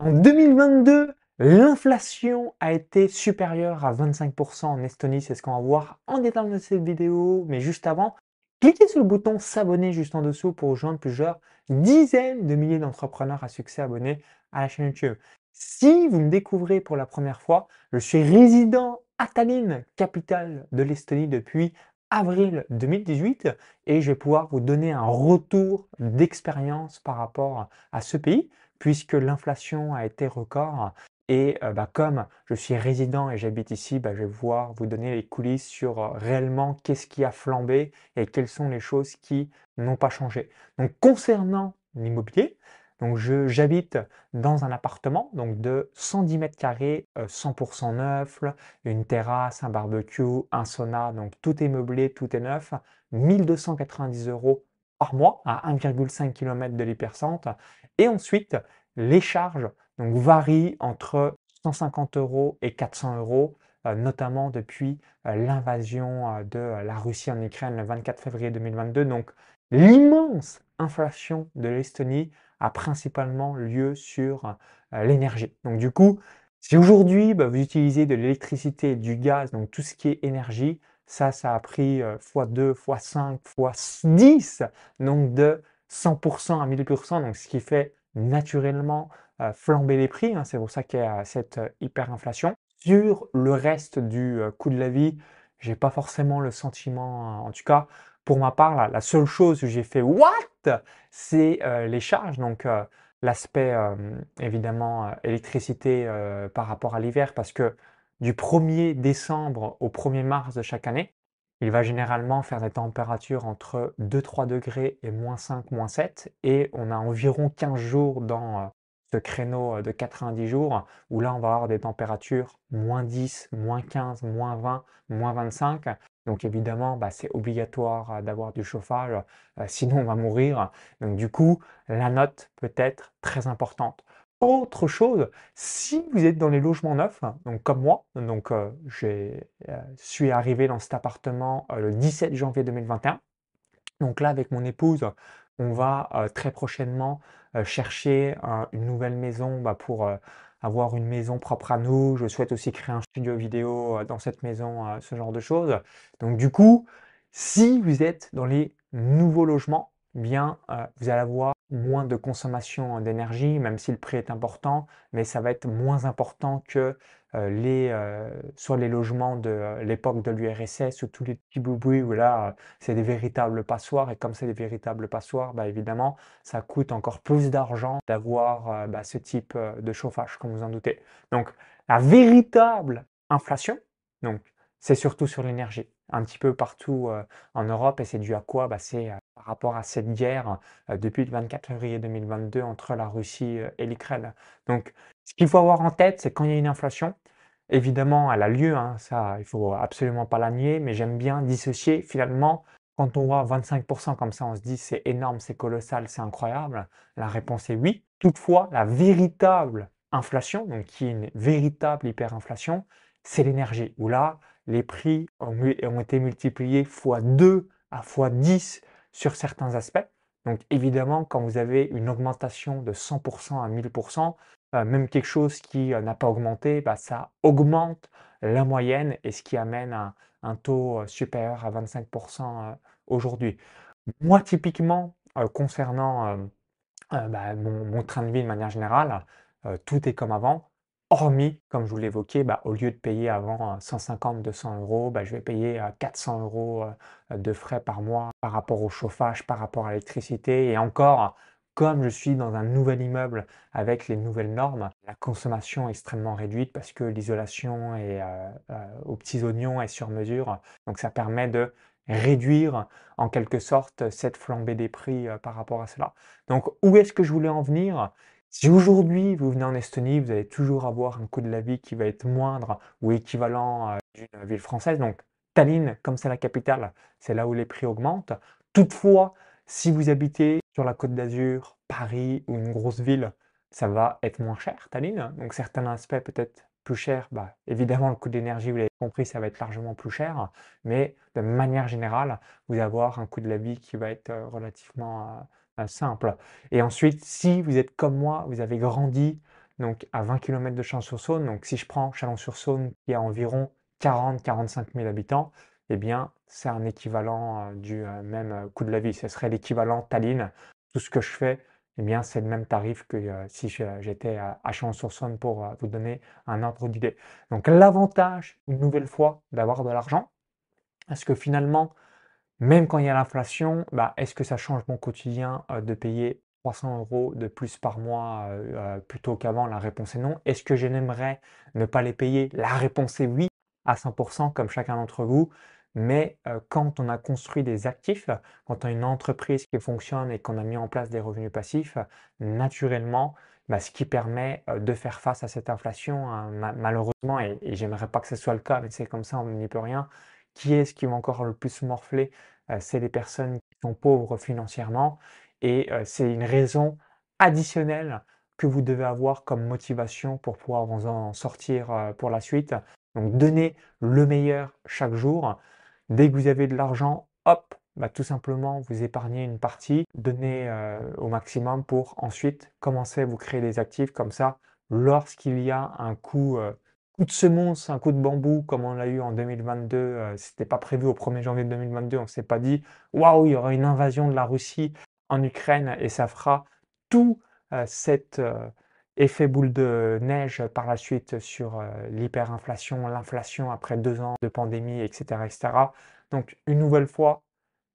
En 2022, l'inflation a été supérieure à 25% en Estonie, c'est ce qu'on va voir en détail dans cette vidéo. Mais juste avant, cliquez sur le bouton s'abonner juste en dessous pour rejoindre plusieurs dizaines de milliers d'entrepreneurs à succès abonnés à la chaîne YouTube. Si vous me découvrez pour la première fois, je suis résident à Tallinn, capitale de l'Estonie depuis avril 2018 et je vais pouvoir vous donner un retour d'expérience par rapport à ce pays puisque l'inflation a été record. Et euh, bah, comme je suis résident et j'habite ici, bah, je vais vous donner les coulisses sur euh, réellement qu'est-ce qui a flambé et quelles sont les choses qui n'ont pas changé. Donc concernant l'immobilier, donc j'habite dans un appartement donc de 110 mètres carrés, 100% euh, neuf, une terrasse, un barbecue, un sauna, donc tout est meublé, tout est neuf, 1290 euros par mois à 1,5 km de l'hypercentre. Et ensuite, les charges donc, varient entre 150 euros et 400 euros, euh, notamment depuis euh, l'invasion euh, de la Russie en Ukraine le 24 février 2022. Donc, l'immense inflation de l'Estonie a principalement lieu sur l'énergie. Donc, du coup, si aujourd'hui bah, vous utilisez de l'électricité, du gaz, donc tout ce qui est énergie, ça, ça a pris x2, x5, x10, donc de 100% à 1000%, donc ce qui fait naturellement euh, flamber les prix. Hein. c'est pour ça qu'il y a cette euh, hyperinflation. Sur le reste du euh, coût de la vie, j'ai pas forcément le sentiment, en tout cas pour ma part, la, seule chose que j'ai fait what, c'est les charges. Donc l'aspect évidemment électricité par rapport à l'hiver, parce que du 1er décembre au 1er mars de chaque année, il va généralement faire des températures entre 2-3 degrés et moins 5, moins 7. Et on a environ 15 jours dans euh, ce créneau euh, de 90 jours où là, on va avoir des températures moins 10, moins 15, moins 20, moins 25. Donc évidemment, bah, c'est obligatoire euh, d'avoir du chauffage, sinon on va mourir. Donc du coup, la note peut être très importante. Autre chose, si vous êtes dans les logements neufs, donc comme moi, donc euh, je euh, suis arrivé dans cet appartement euh, le 17 janvier 2021. Donc là, avec mon épouse, on va très prochainement chercher une nouvelle maison bah, pour avoir une maison propre à nous. Je souhaite aussi créer un studio vidéo dans cette maison, ce genre de choses. Donc du coup, si vous êtes dans les nouveaux logements, bien, vous allez avoir moins de consommation d'énergie, même si le prix est important, mais ça va être moins important que les, soit les logements de l'époque de l'URSS ou tous les petits boubouis où là, c'est des véritables passoires. Et comme c'est des véritables passoires, bah, évidemment, ça coûte encore plus d'argent d'avoir bah, ce type de chauffage, comme vous en doutez. Donc, la véritable inflation, donc, c'est surtout sur l'énergie, un petit peu partout en Europe. Et c'est dû à quoi? Bah, C'est par rapport à cette guerre depuis le 24 février 2022 entre la Russie et l'Ukraine. Donc, ce qu'il faut avoir en tête, c'est quand il y a une inflation, évidemment, elle a lieu, hein, ça, il faut absolument pas la nier, mais j'aime bien dissocier finalement. Quand on voit 25% comme ça, on se dit c'est énorme, c'est colossal, c'est incroyable. La réponse est oui. Toutefois, la véritable inflation, donc qui est une véritable hyperinflation, c'est l'énergie. Où là, les prix ont, été multipliés x 2 à x 10 sur certains aspects. Donc évidemment, quand vous avez une augmentation de 100% à 1000%, euh, même quelque chose qui euh, n'a pas augmenté, bah, ça augmente la moyenne et ce qui amène un, taux euh, supérieur à 25% aujourd'hui. Moi, typiquement, concernant bah, mon, train de vie de manière générale, tout est comme avant. Hormis, comme je vous l'évoquais, bah, au lieu de payer avant 150-200 euros, bah, je vais payer 400 euros de frais par mois par rapport au chauffage, par rapport à l'électricité. Et encore, comme je suis dans un nouvel immeuble avec les nouvelles normes, la consommation est extrêmement réduite parce que l'isolation est aux petits oignons est sur mesure. Donc ça permet de réduire en quelque sorte cette flambée des prix par rapport à cela. Donc où est-ce que je voulais en venir? Si aujourd'hui vous venez en Estonie, vous allez toujours avoir un coût de la vie qui va être moindre ou équivalent d'une ville française. Donc Tallinn, comme c'est la capitale, c'est là où les prix augmentent. Toutefois, si vous habitez sur la côte d'Azur, Paris ou une grosse ville, ça va être moins cher, Tallinn. Donc certains aspects peut-être plus cher, bah, évidemment le coût d'énergie, vous l'avez compris, ça va être largement plus cher, mais de manière générale, vous allez avoir un coût de la vie qui va être euh, relativement euh, simple. Et ensuite, si vous êtes comme moi, vous avez grandi donc à 20 km de Chalon-sur-Saône. Donc si je prends Chalon-sur-Saône qui a environ 40-45 000 habitants, eh bien c'est un équivalent du même coût de la vie. Ce serait l'équivalent Tallinn. Tout ce que je fais, eh bien c'est le même tarif que si j'étais à, Chalon-sur-Saône pour vous donner un ordre d'idée. Donc l'avantage, une nouvelle fois, d'avoir de l'argent, parce que finalement, même quand il y a l'inflation, bah, est-ce que ça change mon quotidien de payer 300 euros de plus par mois plutôt qu'avant? La réponse est non. Est-ce que j'aimerais ne pas les payer? La réponse est oui, à 100% comme chacun d'entre vous. Mais quand on a construit des actifs, quand on a une entreprise qui fonctionne et qu'on a mis en place des revenus passifs, naturellement, bah, ce qui permet de faire face à cette inflation, hein, malheureusement, et, et j'aimerais pas que ce soit le cas, mais c'est comme ça, on n'y peut rien, qui est-ce qui va encore le plus morfler C'est les personnes qui sont pauvres financièrement. Et c'est une raison additionnelle que vous devez avoir comme motivation pour pouvoir vous en sortir pour la suite. Donc donnez le meilleur chaque jour. Dès que vous avez de l'argent, hop, bah, tout simplement vous épargnez une partie, donnez au maximum pour ensuite commencer à vous créer des actifs comme ça. Lorsqu'il y a un coup coup de semonce, un coup de bambou comme on l'a eu en 2022, euh, c'était pas prévu au 1er janvier 2022, on s'est pas dit waouh, il y aura une invasion de la Russie en Ukraine et ça fera tout euh, cet euh, effet boule de neige par la suite sur l'hyperinflation, l'inflation après deux ans de pandémie, etc., etc. Donc une nouvelle fois,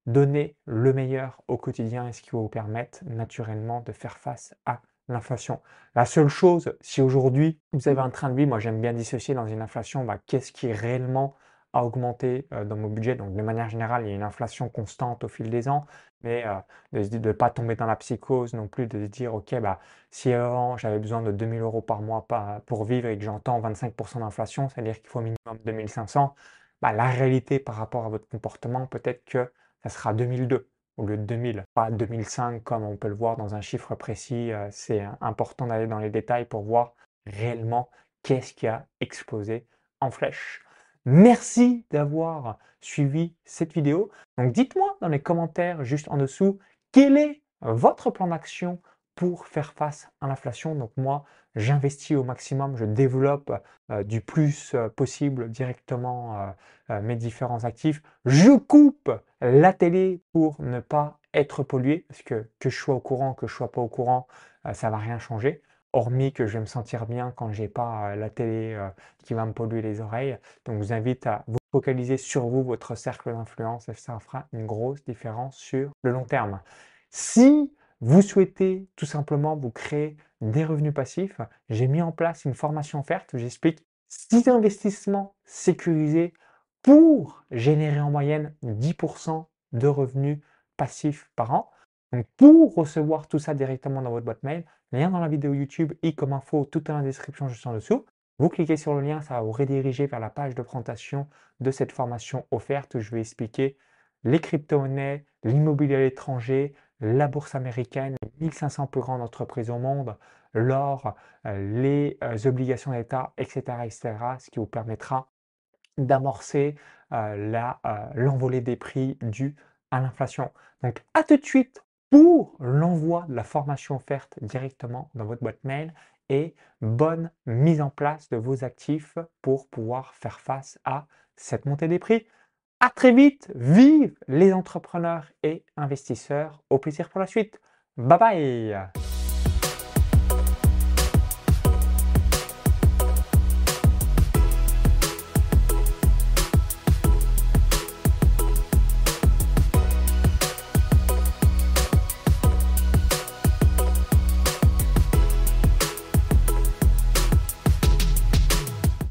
donnez le meilleur au quotidien et ce qui va vous permettre naturellement de faire face à l'inflation. La seule chose, si aujourd'hui vous avez un train de vie, moi j'aime bien dissocier dans une inflation, bah, qu'est-ce qui réellement a augmenté euh, dans mon budget? Donc de manière générale, il y a une inflation constante au fil des ans, mais euh, de ne pas tomber dans la psychose non plus, de se dire, ok, bah, si avant j'avais besoin de 2000 euros par mois pour vivre et que j'entends 25% d'inflation, c'est-à-dire qu'il faut au minimum 2500, bah, la réalité par rapport à votre comportement, peut-être que ça sera 2002 au lieu de 2000, pas 2005 comme on peut le voir dans un chiffre précis. Euh, c'est important d'aller dans les détails pour voir réellement qu'est-ce qui a explosé en flèche. Merci d'avoir suivi cette vidéo. Donc dites-moi dans les commentaires juste en dessous quel est votre plan d'action pour faire face à l'inflation. Donc moi, j'investis au maximum, je développe euh, du plus euh, possible directement euh, mes différents actifs. Je coupe la télé pour ne pas être pollué, parce que que je sois au courant, que je sois pas au courant, ça va rien changer. Hormis que je vais me sentir bien quand j'ai pas la télé qui va me polluer les oreilles. Donc je vous invite à vous focaliser sur vous, votre cercle d'influence, et ça fera une grosse différence sur le long terme. Si vous souhaitez tout simplement vous créer des revenus passifs, j'ai mis en place une formation offerte où j'explique 6 investissements sécurisés pour générer en moyenne 10% de revenus passifs par an. Donc pour recevoir tout ça directement dans votre boîte mail, lien dans la vidéo YouTube et comme info, tout dans la description juste en dessous. Vous cliquez sur le lien, ça va vous rediriger vers la page de présentation de cette formation offerte où je vais expliquer les crypto-monnaies, l'immobilier à l'étranger, la bourse américaine, 1500 plus grandes entreprises au monde, l'or, euh, les euh, obligations d'État, etc., etc., ce qui vous permettra d'amorcer euh, l'envolée des prix due à l'inflation. Donc à tout de suite pour l'envoi de la formation offerte directement dans votre boîte mail et bonne mise en place de vos actifs pour pouvoir faire face à cette montée des prix. À très vite, vive les entrepreneurs et investisseurs. Au plaisir pour la suite. Bye bye